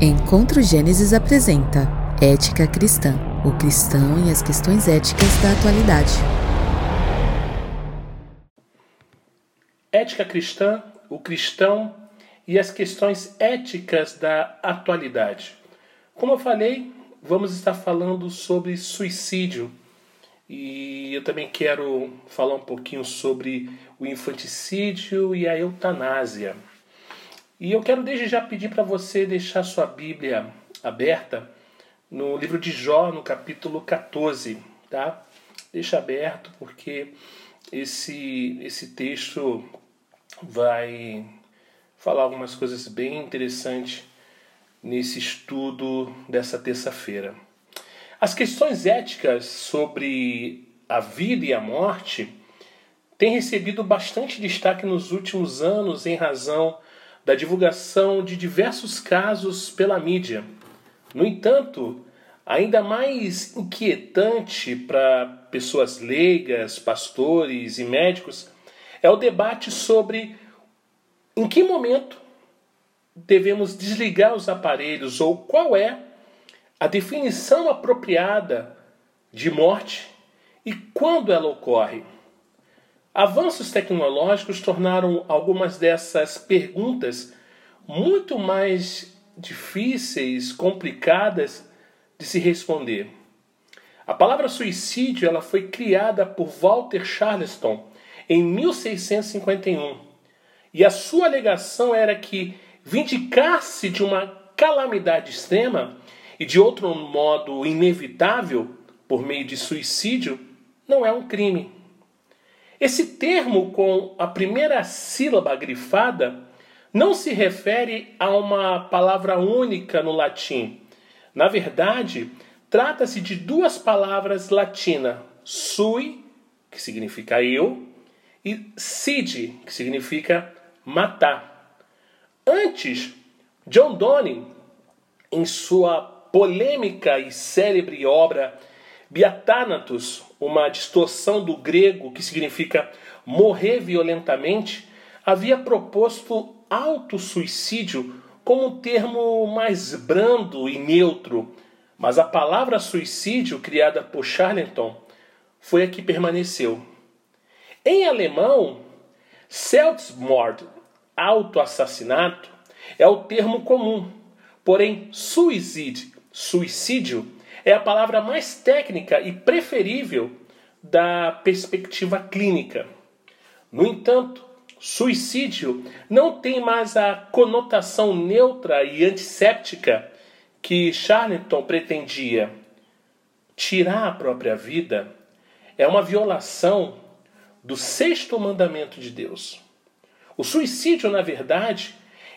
Encontro Gênesis apresenta Ética Cristã, o cristão e as questões éticas da atualidade. Ética Cristã, o cristão e as questões éticas da atualidade. Como eu falei, vamos estar falando sobre suicídio e eu também quero falar um pouquinho sobre o infanticídio e a eutanásia. E eu quero desde já pedir para você deixar sua Bíblia aberta no livro de Jó, no capítulo 14, tá? Deixa aberto porque esse esse texto vai falar algumas coisas bem interessantes nesse estudo dessa terça-feira. As questões éticas sobre a vida e a morte têm recebido bastante destaque nos últimos anos em razão da divulgação de diversos casos pela mídia. No entanto, ainda mais inquietante para pessoas leigas, pastores e médicos é o debate sobre em que momento devemos desligar os aparelhos ou qual é a definição apropriada de morte e quando ela ocorre. Avanços tecnológicos tornaram algumas dessas perguntas muito mais difíceis, complicadas de se responder. A palavra suicídio ela foi criada por Walter Charleston em 1651 e a sua alegação era que vindicar-se de uma calamidade extrema e de outro modo inevitável por meio de suicídio não é um crime. Esse termo com a primeira sílaba grifada não se refere a uma palavra única no latim. Na verdade, trata-se de duas palavras latinas, sui, que significa eu, e cide, que significa matar. Antes, John Donne, em sua polêmica e célebre obra Biathanatos, uma distorção do grego que significa morrer violentamente, havia proposto autossuicídio como um termo mais brando e neutro, mas a palavra suicídio, criada por Charlton, foi a que permaneceu. Em alemão, Selbstmord, autoassassinato, é o termo comum, porém suicide, suicídio, é a palavra mais técnica e preferível da perspectiva clínica. No entanto, suicídio não tem mais a conotação neutra e antisséptica que Charlton pretendia. Tirar a própria vida é uma violação do sexto mandamento de Deus. O suicídio, na verdade,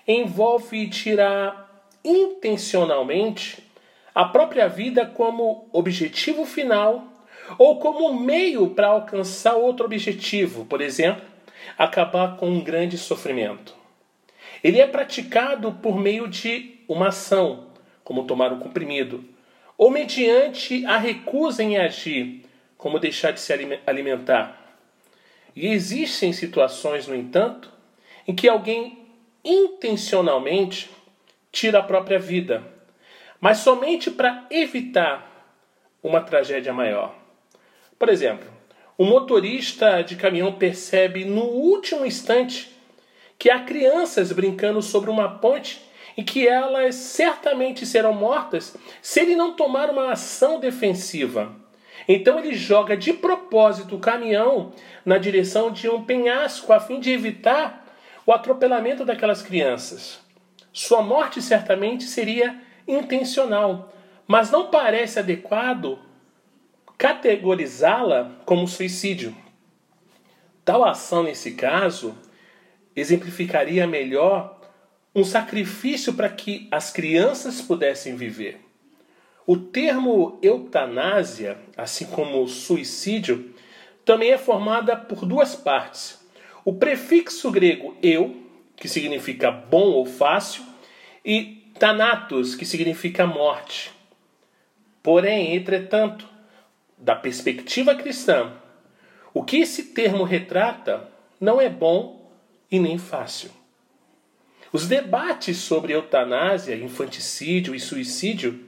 envolve tirar intencionalmente a própria vida como objetivo final ou como meio para alcançar outro objetivo, por exemplo, acabar com um grande sofrimento. Ele é praticado por meio de uma ação, como tomar um comprimido, ou mediante a recusa em agir, como deixar de se alimentar. E existem situações, no entanto, em que alguém intencionalmente tira a própria vida mas somente para evitar uma tragédia maior. Por exemplo, o motorista de caminhão percebe no último instante que há crianças brincando sobre uma ponte e que elas certamente serão mortas se ele não tomar uma ação defensiva. Então ele joga de propósito o caminhão na direção de um penhasco a fim de evitar o atropelamento daquelas crianças. Sua morte certamente seria intencional, mas não parece adequado categorizá-la como suicídio. Tal ação, nesse caso, exemplificaria melhor um sacrifício para que as crianças pudessem viver. O termo eutanásia, assim como suicídio, também é formada por duas partes. O prefixo grego eu, que significa bom ou fácil, e Thanatos, que significa morte. Porém, entretanto, da perspectiva cristã, o que esse termo retrata não é bom e nem fácil. Os debates sobre eutanásia, infanticídio e suicídio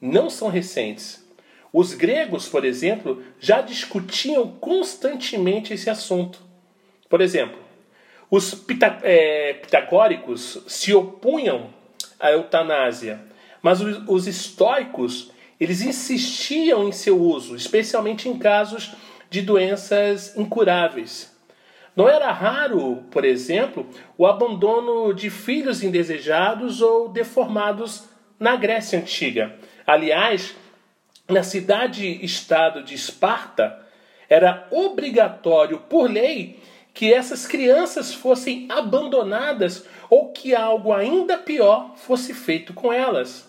não são recentes. Os gregos, por exemplo, já discutiam constantemente esse assunto. Por exemplo, os é, pitagóricos se opunham à eutanásia, mas os estoicos eles insistiam em seu uso, especialmente em casos de doenças incuráveis. Não era raro, por exemplo, o abandono de filhos indesejados ou deformados na Grécia Antiga. Aliás, na cidade-estado de Esparta, era obrigatório, por lei, que essas crianças fossem abandonadas ou que algo ainda pior fosse feito com elas.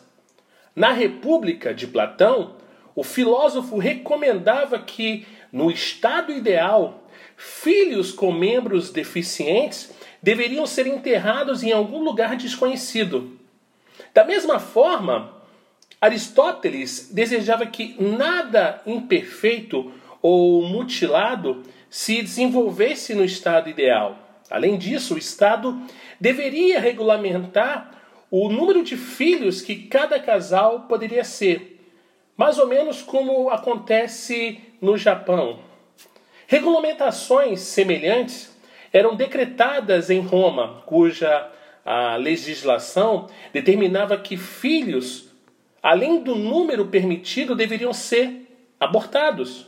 Na República de Platão, o filósofo recomendava que, no estado ideal, filhos com membros deficientes deveriam ser enterrados em algum lugar desconhecido. Da mesma forma, Aristóteles desejava que nada imperfeito ou mutilado se desenvolvesse no estado ideal. Além disso, o Estado deveria regulamentar o número de filhos que cada casal poderia ser, mais ou menos como acontece no Japão. Regulamentações semelhantes eram decretadas em Roma, cuja a legislação determinava que filhos, além do número permitido, deveriam ser abortados.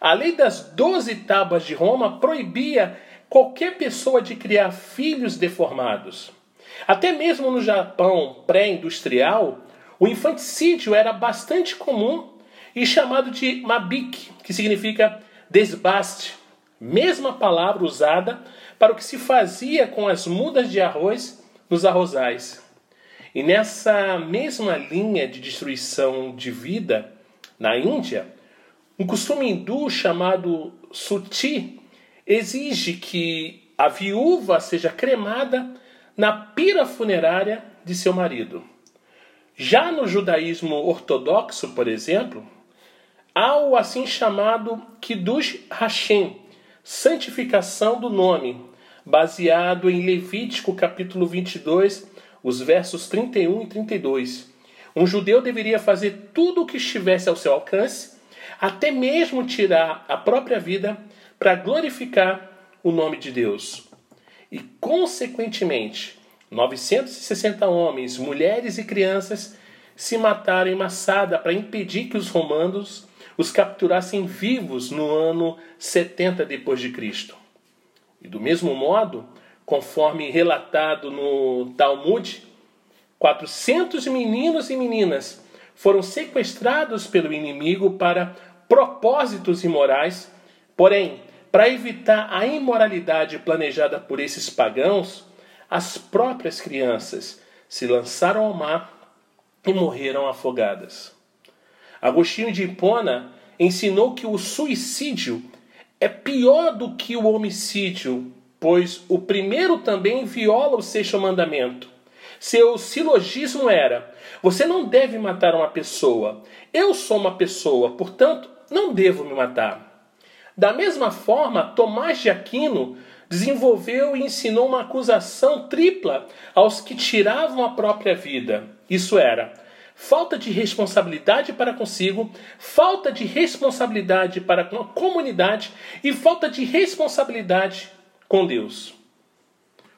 A lei das doze tábuas de Roma proibia qualquer pessoa de criar filhos deformados. Até mesmo no Japão pré-industrial, o infanticídio era bastante comum e chamado de mabik, que significa desbaste, mesma palavra usada para o que se fazia com as mudas de arroz nos arrozais. E nessa mesma linha de destruição de vida, na Índia, um costume hindu chamado suti exige que a viúva seja cremada na pira funerária de seu marido. Já no judaísmo ortodoxo, por exemplo, há o assim chamado Kiddush Hashem, santificação do nome, baseado em Levítico capítulo 22, os versos 31 e 32. Um judeu deveria fazer tudo o que estivesse ao seu alcance, até mesmo tirar a própria vida, para glorificar o nome de Deus. E, consequentemente, 960 homens, mulheres e crianças se mataram em Massada para impedir que os romanos os capturassem vivos no ano 70 depois de Cristo. E do mesmo modo, conforme relatado no Talmud, 400 meninos e meninas foram sequestrados pelo inimigo para propósitos imorais, porém, para evitar a imoralidade planejada por esses pagãos, as próprias crianças se lançaram ao mar e morreram afogadas. Agostinho de Hipona ensinou que o suicídio é pior do que o homicídio, pois o primeiro também viola o sexto mandamento. Seu silogismo era: você não deve matar uma pessoa. Eu sou uma pessoa, portanto, não devo me matar. Da mesma forma, Tomás de Aquino desenvolveu e ensinou uma acusação tripla aos que tiravam a própria vida. Isso era: falta de responsabilidade para consigo, falta de responsabilidade para com a comunidade e falta de responsabilidade com Deus.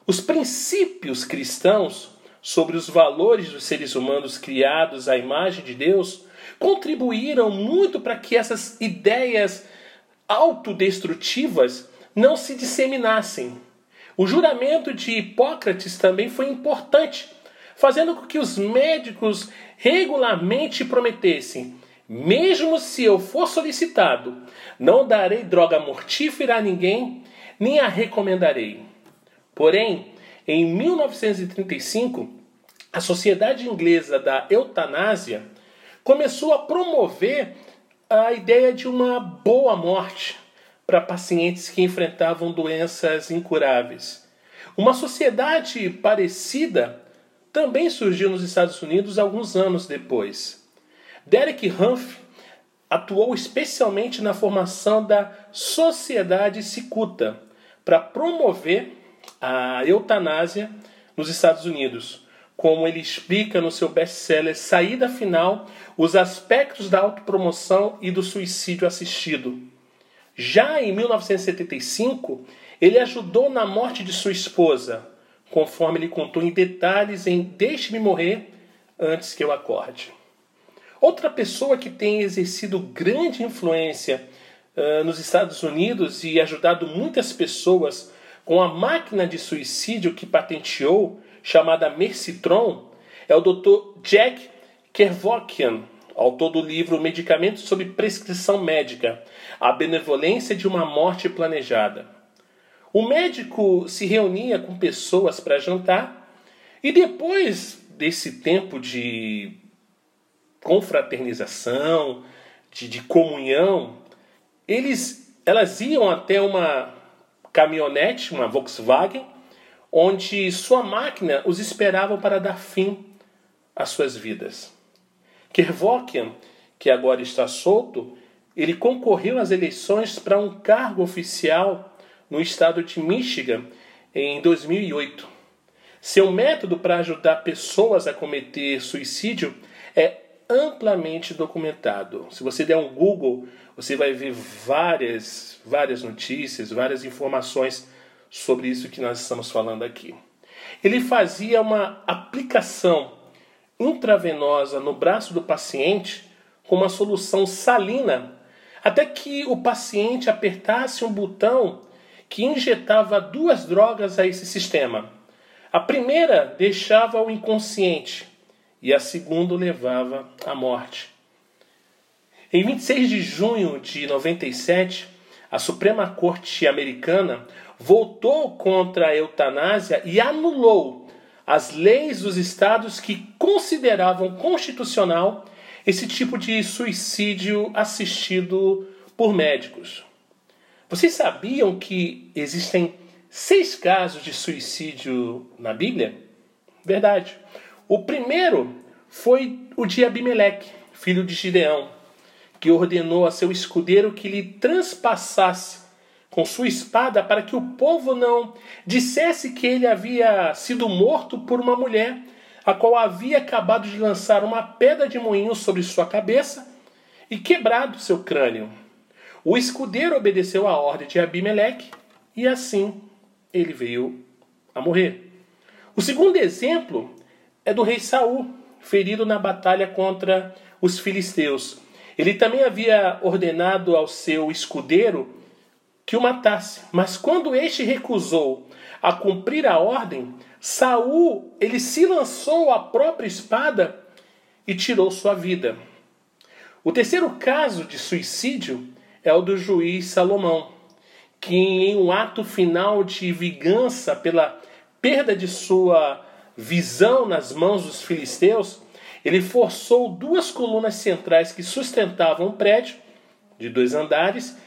Os princípios cristãos sobre os valores dos seres humanos criados à imagem de Deus contribuíram muito para que essas ideias autodestrutivas não se disseminassem. O juramento de Hipócrates também foi importante fazendo com que os médicos regularmente prometessem: mesmo se eu for solicitado, não darei droga mortífera a ninguém, nem a recomendarei. Porém, em 1935, a Sociedade Inglesa da Eutanásia começou a promover a ideia de uma boa morte para pacientes que enfrentavam doenças incuráveis. Uma sociedade parecida também surgiu nos Estados Unidos alguns anos depois. Derek Humphrey atuou especialmente na formação da Sociedade Cicuta para promover a eutanásia nos Estados Unidos, como ele explica no seu best-seller Saída Final, os aspectos da autopromoção e do suicídio assistido. Já em 1975, ele ajudou na morte de sua esposa, conforme ele contou em detalhes em Deixe-me morrer antes que eu acorde. Outra pessoa que tem exercido grande influência uh, nos Estados Unidos e ajudado muitas pessoas com a máquina de suicídio que patenteou, chamada Mercitron, é o Dr. Jack Kevorkian, autor do livro Medicamentos sob Prescrição Médica: A Benevolência de uma Morte Planejada. O médico se reunia com pessoas para jantar e depois desse tempo de confraternização, de, de comunhão, eles, elas iam até uma caminhonete, uma Volkswagen, onde sua máquina os esperava para dar fim às suas vidas. Kervokian, que agora está solto, ele concorreu às eleições para um cargo oficial no estado de Michigan em 2008. Seu método para ajudar pessoas a cometer suicídio é amplamente documentado. Se você der um Google, você vai ver várias, várias notícias, várias informações sobre isso que nós estamos falando aqui. Ele fazia uma aplicação intravenosa no braço do paciente com uma solução salina, até que o paciente apertasse um botão que injetava duas drogas a esse sistema. A primeira deixava o inconsciente e a segunda levava à morte. Em 26 de junho de 97, a Suprema Corte Americana voltou contra a eutanásia e anulou as leis dos estados que consideravam constitucional esse tipo de suicídio assistido por médicos. Vocês sabiam que existem seis casos de suicídio na Bíblia? Verdade. O primeiro foi o de Abimeleque, filho de Gideão, que ordenou a seu escudeiro que lhe transpassasse com sua espada para que o povo não dissesse que ele havia sido morto por uma mulher, a qual havia acabado de lançar uma pedra de moinho sobre sua cabeça e quebrado seu crânio. O escudeiro obedeceu à ordem de Abimeleque e assim ele veio a morrer. O segundo exemplo é do rei Saul, ferido na batalha contra os filisteus. Ele também havia ordenado ao seu escudeiro que o matasse. Mas quando este recusou a cumprir a ordem, Saul ele se lançou a própria espada e tirou sua vida. O terceiro caso de suicídio é o do juiz Salomão, que em um ato final de vingança pela perda de sua visão nas mãos dos filisteus, ele forçou duas colunas centrais que sustentavam um prédio de dois andares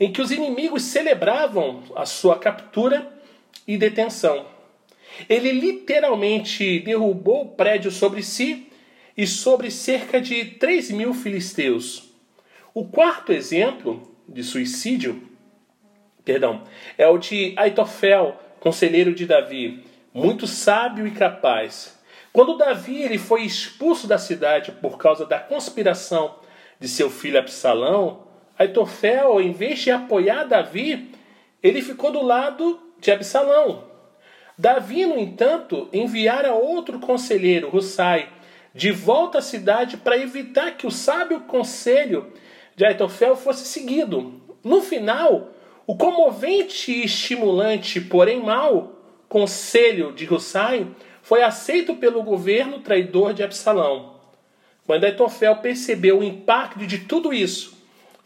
em que os inimigos celebravam a sua captura e detenção. Ele literalmente derrubou o prédio sobre si e sobre cerca de 3 mil filisteus. O quarto exemplo de suicídio, perdão, é o de Aitofel, conselheiro de Davi, muito sábio e capaz. Quando Davi ele foi expulso da cidade por causa da conspiração de seu filho Absalão, Aitofel, em vez de apoiar Davi, ele ficou do lado de Absalão. Davi, no entanto, enviara outro conselheiro, Hussai, de volta à cidade para evitar que o sábio conselho de Aitofel fosse seguido. No final, o comovente e estimulante, porém mau, conselho de Hussai foi aceito pelo governo traidor de Absalão. Quando Aitofel percebeu o impacto de tudo isso,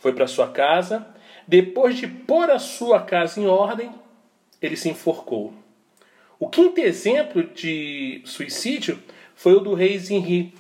foi para sua casa. Depois de pôr a sua casa em ordem, ele se enforcou. O quinto exemplo de suicídio foi o do rei Zinri,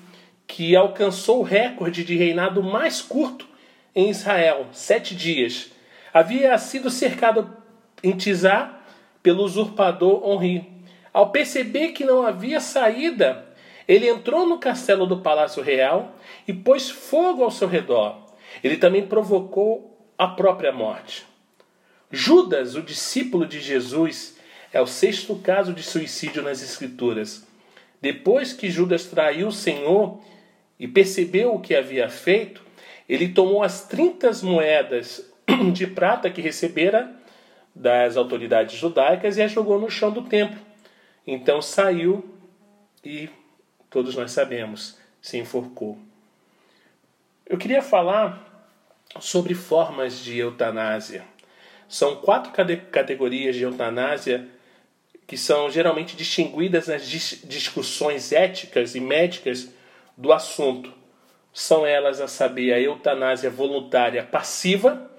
que alcançou o recorde de reinado mais curto em Israel, sete dias. Havia sido cercado em Tizá pelo usurpador Honri. Ao perceber que não havia saída, ele entrou no castelo do palácio real e pôs fogo ao seu redor. Ele também provocou a própria morte. Judas, o discípulo de Jesus, É o sexto caso de suicídio nas Escrituras. Depois que Judas traiu o Senhor e percebeu o que havia feito, ele tomou as 30 moedas de prata que recebera das autoridades judaicas e as jogou no chão do templo. Então saiu e todos nós sabemos, se enforcou. Eu queria falar sobre formas de eutanásia. São quatro categorias de eutanásia que são geralmente distinguidas nas discussões éticas e médicas do assunto. São elas a saber a eutanásia voluntária passiva.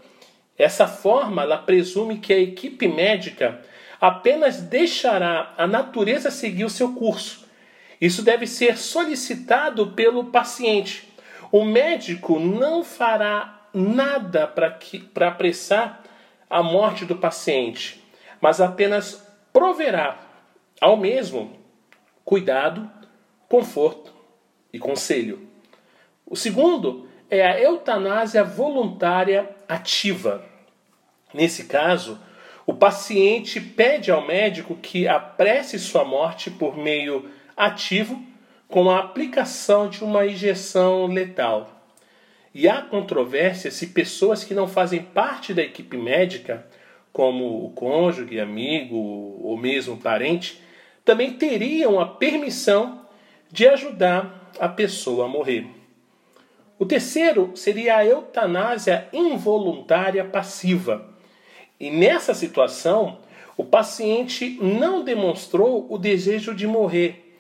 Essa forma ela presume que a equipe médica apenas deixará a natureza seguir o seu curso. Isso deve ser solicitado pelo paciente. O médico não fará nada para apressar a morte do paciente, mas apenas proverá ao mesmo cuidado, conforto e conselho. O segundo é a eutanásia voluntária ativa. Nesse caso, o paciente pede ao médico que apresse sua morte por meio ativo com a aplicação de uma injeção letal. E há controvérsia se pessoas que não fazem parte da equipe médica, como o cônjuge, amigo ou mesmo parente, também teriam a permissão de ajudar a pessoa a morrer. O terceiro seria a eutanásia involuntária passiva. E nessa situação, o paciente não demonstrou o desejo de morrer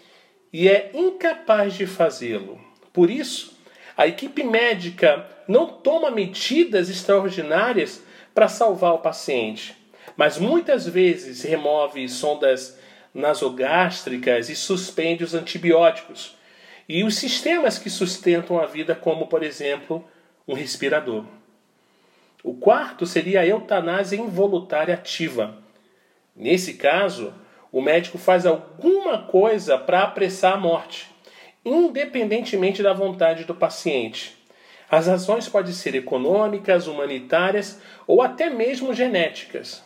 e é incapaz de fazê-lo. Por isso, a equipe médica não toma medidas extraordinárias para salvar o paciente, mas muitas vezes remove sondas nasogástricas e suspende os antibióticos e os sistemas que sustentam a vida, como por exemplo um respirador. O quarto seria a eutanásia involuntária ativa. Nesse caso, o médico faz alguma coisa para apressar a morte, independentemente da vontade do paciente. As razões podem ser econômicas, humanitárias ou até mesmo genéticas.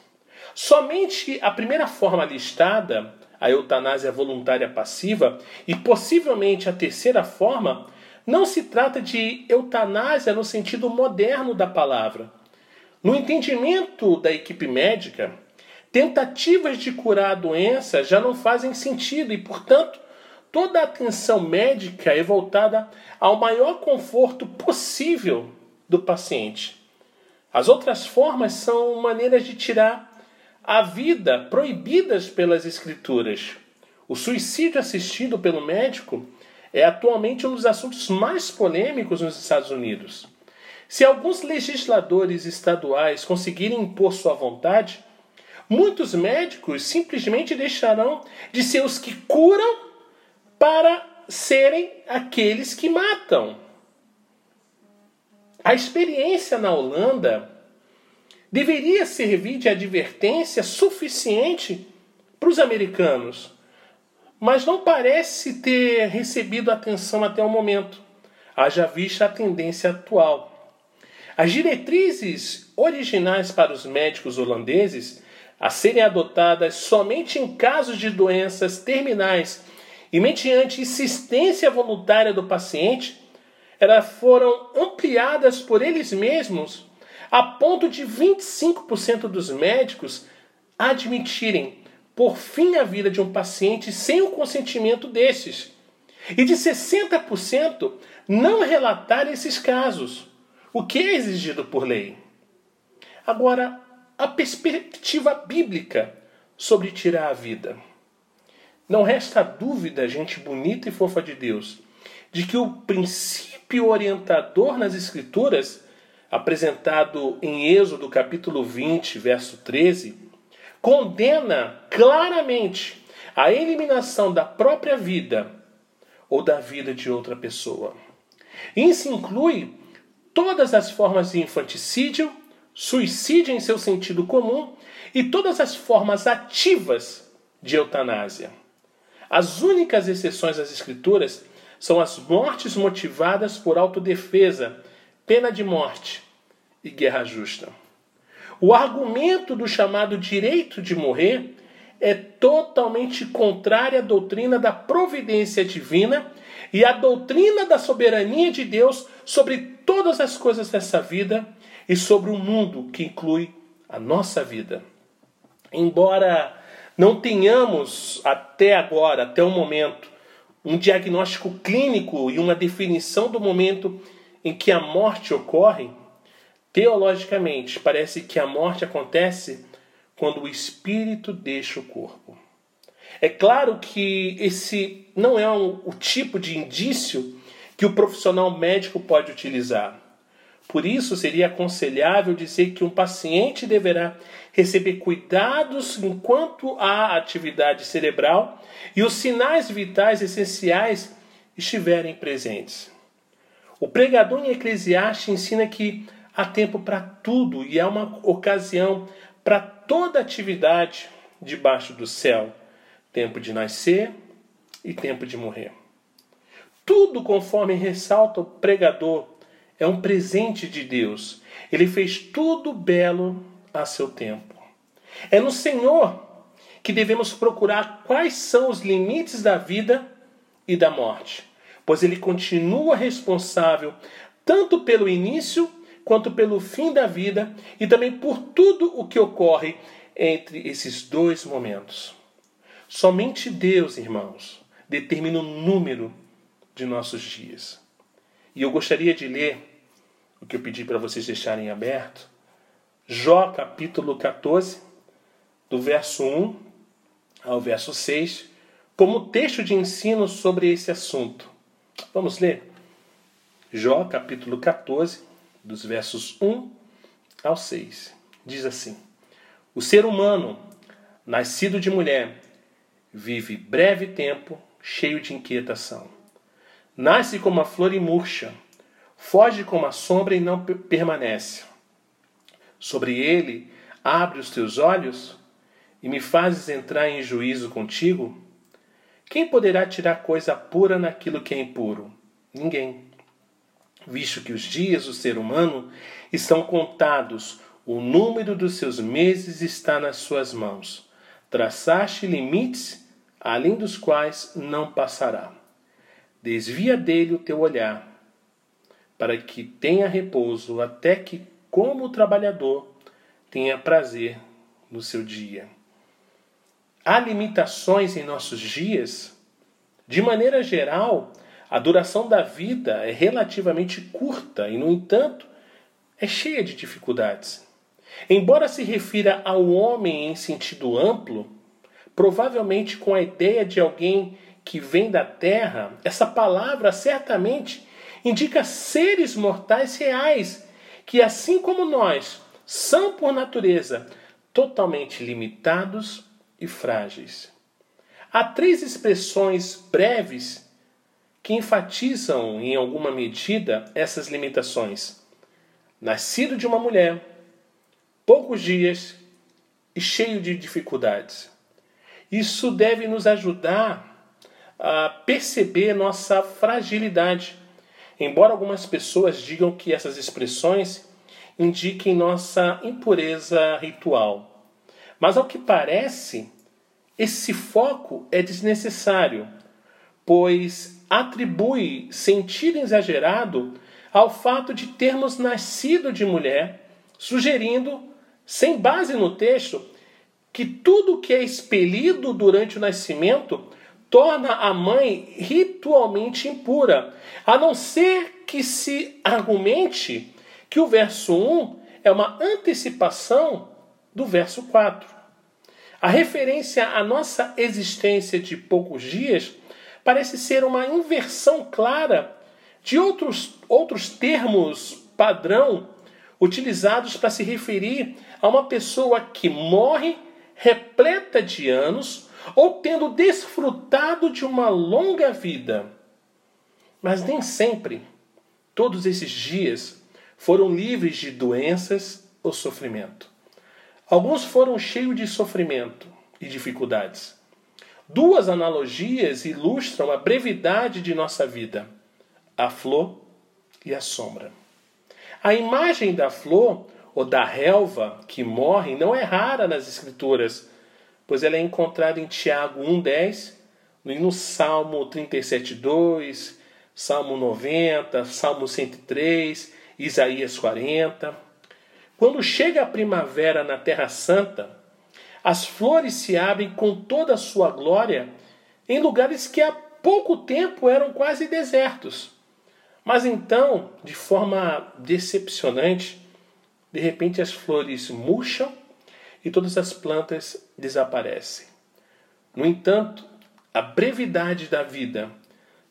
Somente a primeira forma listada a eutanásia voluntária passiva, e possivelmente a terceira forma, não se trata de eutanásia no sentido moderno da palavra. No entendimento da equipe médica, tentativas de curar a doença já não fazem sentido e, portanto, toda a atenção médica é voltada ao maior conforto possível do paciente. As outras formas são maneiras de tirar a vida proibidas pelas Escrituras. O suicídio assistido pelo médico é atualmente um dos assuntos mais polêmicos nos Estados Unidos. Se alguns legisladores estaduais conseguirem impor sua vontade, muitos médicos simplesmente deixarão de ser os que curam para serem aqueles que matam. A experiência na Holanda deveria servir de advertência suficiente para os americanos, mas não parece ter recebido atenção até o momento, haja vista a tendência atual. As diretrizes originais para os médicos holandeses a serem adotadas somente em casos de doenças terminais e mediante insistência voluntária do paciente, elas foram ampliadas por eles mesmos a ponto de 25% dos médicos admitirem por fim a vida de um paciente sem o consentimento desses, e de 60% não relatar esses casos, o que é exigido por lei. Agora, a perspectiva bíblica sobre tirar a vida. Não resta dúvida, gente bonita e fofa de Deus, de que o princípio orientador nas Escrituras apresentado em Êxodo capítulo 20, verso 13, condena claramente a eliminação da própria vida ou da vida de outra pessoa. Isso inclui todas as formas de infanticídio, suicídio em seu sentido comum e todas as formas ativas de eutanásia. As únicas exceções às Escrituras são as mortes motivadas por autodefesa pena de morte e guerra justa. O argumento do chamado direito de morrer é totalmente contrária à doutrina da providência divina e à doutrina da soberania de Deus sobre todas as coisas dessa vida e sobre o mundo que inclui a nossa vida. Embora não tenhamos até agora, até o momento, um diagnóstico clínico e uma definição do momento em que a morte ocorre, teologicamente parece que a morte acontece quando o espírito deixa o corpo. É claro que esse não é um, o tipo de indício que o profissional médico pode utilizar. Por isso, seria aconselhável dizer que um paciente deverá receber cuidados enquanto há atividade cerebral e os sinais vitais essenciais estiverem presentes. O pregador em Eclesiastes ensina que há tempo para tudo e há uma ocasião para toda atividade debaixo do céu: tempo de nascer e tempo de morrer. Tudo, conforme ressalta o pregador, é um presente de Deus. Ele fez tudo belo a seu tempo. É no Senhor que devemos procurar quais são os limites da vida e da morte, pois Ele continua responsável tanto pelo início quanto pelo fim da vida e também por tudo o que ocorre entre esses dois momentos. Somente Deus, irmãos, determina o número de nossos dias. E eu gostaria de ler o que eu pedi para vocês deixarem aberto. Jó capítulo 14, do verso 1 ao verso 6, como texto de ensino sobre esse assunto. Vamos ler? Jó capítulo 14, dos versos 1 ao 6. Diz assim: O ser humano, nascido de mulher, vive breve tempo, cheio de inquietação. Nasce como a flor e murcha, foge como a sombra e não permanece. Sobre ele abre os teus olhos e me fazes entrar em juízo contigo? Quem poderá tirar coisa pura naquilo que é impuro? Ninguém visto que os dias do ser humano estão contados, o número dos seus meses está nas suas mãos. Traçaste limites além dos quais não passará. Desvia dele o teu olhar, para que tenha repouso, até que, como o trabalhador, tenha prazer no seu dia. Há limitações em nossos dias? De maneira geral, a duração da vida é relativamente curta e, no entanto, é cheia de dificuldades. Embora se refira ao homem em sentido amplo, provavelmente com a ideia de alguém que vem da terra, essa palavra certamente indica seres mortais reais que, assim como nós, são por natureza totalmente limitados e frágeis. Há três expressões breves que enfatizam em alguma medida essas limitações. Nascido de uma mulher, poucos dias e cheio de dificuldades. Isso deve nos ajudar a perceber nossa fragilidade. Embora algumas pessoas digam que essas expressões indiquem nossa impureza ritual. Mas ao que parece, esse foco é desnecessário, pois atribui sentido exagerado ao fato de termos nascido de mulher, sugerindo, sem base no texto, que tudo que é expelido durante o nascimento torna a mãe ritualmente impura, a não ser que se argumente que o verso 1 é uma antecipação do verso 4. A referência à nossa existência de poucos dias parece ser uma inversão clara de outros, outros termos padrão utilizados para se referir a uma pessoa que morre repleta de anos ou tendo desfrutado de uma longa vida. Mas nem sempre todos esses dias foram livres de doenças ou sofrimento. Alguns foram cheios de sofrimento e dificuldades. Duas analogias ilustram a brevidade de nossa vida: a flor e a sombra. A imagem da flor ou da relva que morre não é rara nas Escrituras, pois ela é encontrada em Tiago 1,10, no Salmo 37,2, Salmo 90, Salmo 103, Isaías 40. Quando chega a primavera na Terra Santa, as flores se abrem com toda a sua glória em lugares que há pouco tempo eram quase desertos. Mas então, de forma decepcionante, de repente as flores murcham e todas as plantas desaparecem. No entanto, a brevidade da vida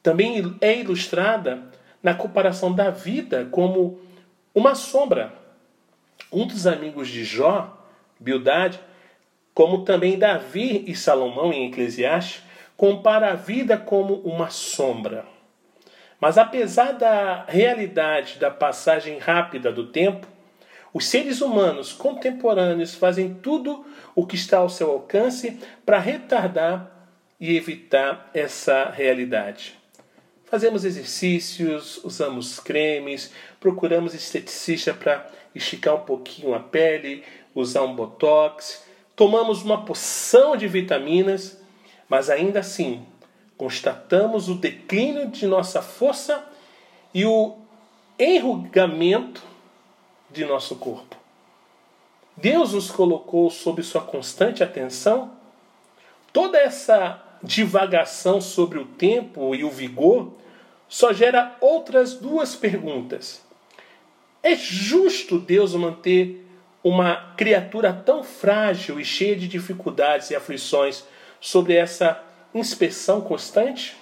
também é ilustrada na comparação da vida como uma sombra. Um dos amigos de Jó, Bildade, como também Davi e Salomão em Eclesiastes, compara a vida como uma sombra. Mas apesar da realidade da passagem rápida do tempo, os seres humanos contemporâneos fazem tudo o que está ao seu alcance para retardar e evitar essa realidade. Fazemos exercícios, usamos cremes, procuramos esteticista para esticar um pouquinho a pele, usar um botox, tomamos uma porção de vitaminas, mas ainda assim constatamos o declínio de nossa força e o enrugamento de nosso corpo. Deus nos colocou sob sua constante atenção. Toda essa divagação sobre o tempo e o vigor só gera outras duas perguntas. É justo Deus manter uma criatura tão frágil e cheia de dificuldades e aflições sobre essa inspeção constante?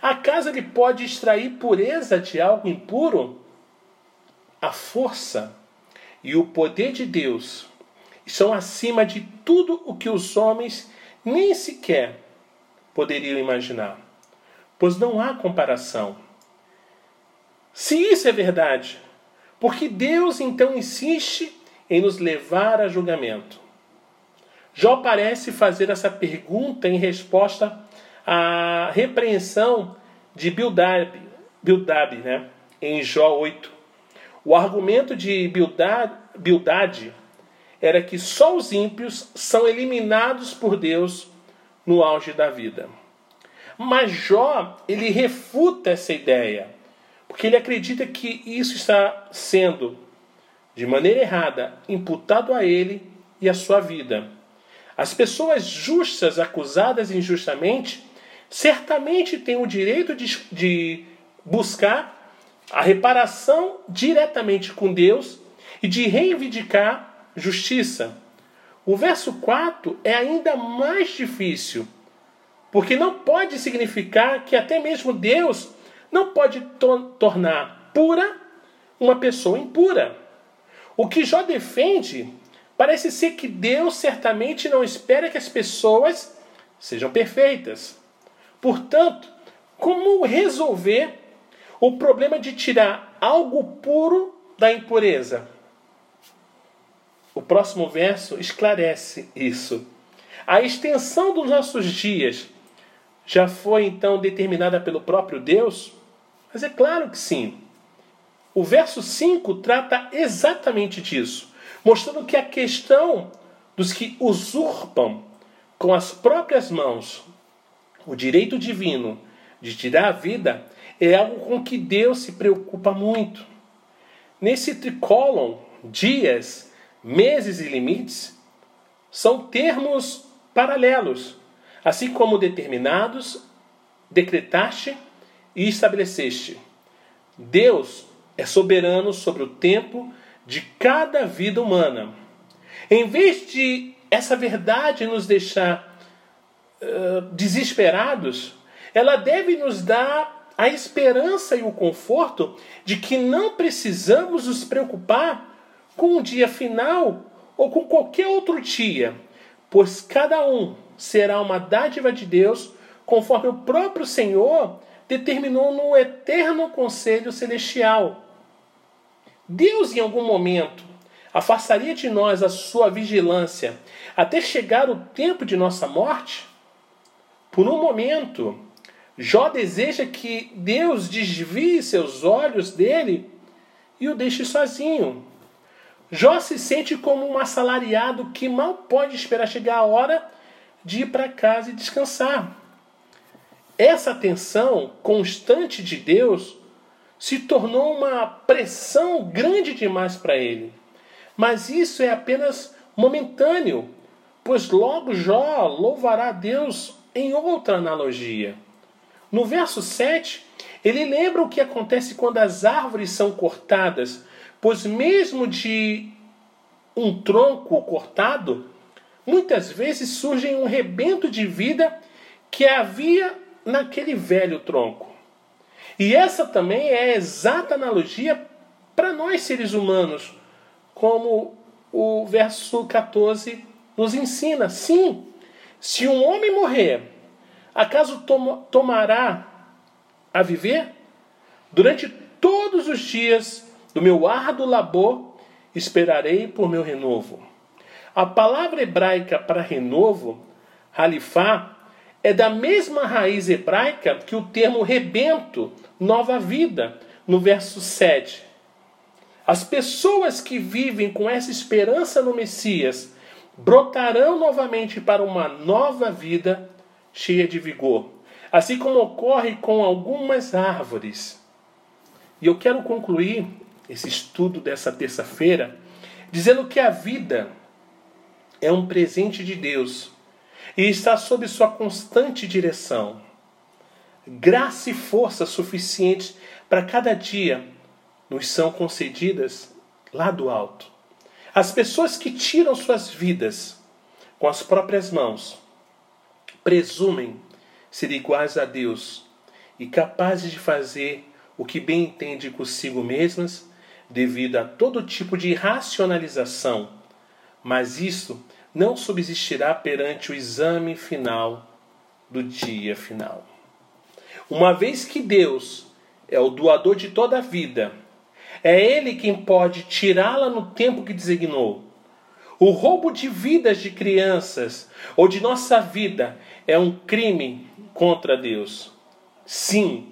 Acaso ele pode extrair pureza de algo impuro? A força e o poder de Deus são acima de tudo o que os homens nem sequer poderiam imaginar, pois não há comparação. Se isso é verdade, por que Deus então insiste em nos levar a julgamento? Jó parece fazer essa pergunta em resposta à repreensão de Bildad, Bildad né, em Jó 8. O argumento de Bildad, era que só os ímpios são eliminados por Deus no auge da vida. Mas Jó, ele refuta essa ideia, porque ele acredita que isso está sendo, de maneira errada, imputado a ele e à sua vida. As pessoas justas acusadas injustamente certamente têm o direito de, de buscar a reparação diretamente com Deus e de reivindicar justiça. O verso 4 é ainda mais difícil, porque não pode significar que até mesmo Deus não pode to tornar pura uma pessoa impura. O que Jó defende parece ser que Deus certamente não espera que as pessoas sejam perfeitas. Portanto, como resolver o problema de tirar algo puro da impureza? O próximo verso esclarece isso. A extensão dos nossos dias já foi então determinada pelo próprio Deus? Mas é claro que sim. O verso 5 trata exatamente disso, mostrando que a questão dos que usurpam com as próprias mãos o direito divino de tirar a vida é algo com que Deus se preocupa muito. Nesse tricolon, dias, meses e limites são termos paralelos, assim como determinados, decretaste e estabeleceste. Deus é soberano sobre o tempo de cada vida humana. Em vez de essa verdade nos deixar uh, desesperados, ela deve nos dar a esperança e o conforto de que não precisamos nos preocupar com o dia final ou com qualquer outro dia, pois cada um será uma dádiva de Deus, conforme o próprio Senhor determinou no eterno conselho celestial. Deus, em algum momento, afastaria de nós a sua vigilância até chegar o tempo de nossa morte? Por um momento, Jó deseja que Deus desvie seus olhos dele e o deixe sozinho. Jó se sente como um assalariado que mal pode esperar chegar a hora de ir para casa e descansar. Essa atenção constante de Deus se tornou uma pressão grande demais para ele. Mas isso é apenas momentâneo, pois logo Jó louvará a Deus em outra analogia. No verso 7, ele lembra o que acontece quando as árvores são cortadas, pois mesmo de um tronco cortado, muitas vezes surge um rebento de vida que havia naquele velho tronco. E essa também é a exata analogia para nós seres humanos, como o verso 14 nos ensina. Sim, se um homem morrer, acaso tom tomará a viver? Durante todos os dias do meu árduo labor, esperarei por meu renovo. A palavra hebraica para renovo, halifá, é da mesma raiz hebraica que o termo rebento, nova vida, no verso 7. As pessoas que vivem com essa esperança no Messias brotarão novamente para uma nova vida cheia de vigor, assim como ocorre com algumas árvores. E eu quero concluir esse estudo dessa terça-feira dizendo que a vida é um presente de Deus e está sob sua constante direção. Graça e força suficientes para cada dia nos são concedidas lá do alto. As pessoas que tiram suas vidas com as próprias mãos presumem ser iguais a Deus e capazes de fazer o que bem entende consigo mesmas devido a todo tipo de racionalização, mas isso não subsistirá perante o exame final do dia final. Uma vez que Deus é o doador de toda a vida, é Ele quem pode tirá-la no tempo que designou. O roubo de vidas de crianças ou de nossa vida é um crime contra Deus. Sim,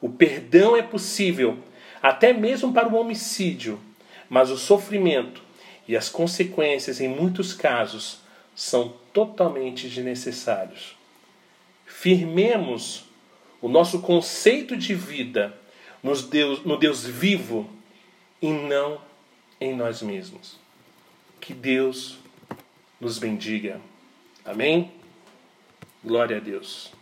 o perdão é possível, até mesmo para o homicídio, mas o sofrimento e as consequências, em muitos casos, são totalmente desnecessários. Firmemos o nosso conceito de vida Deus, no Deus vivo e não em nós mesmos. Que Deus nos bendiga. Amém? Glória a Deus.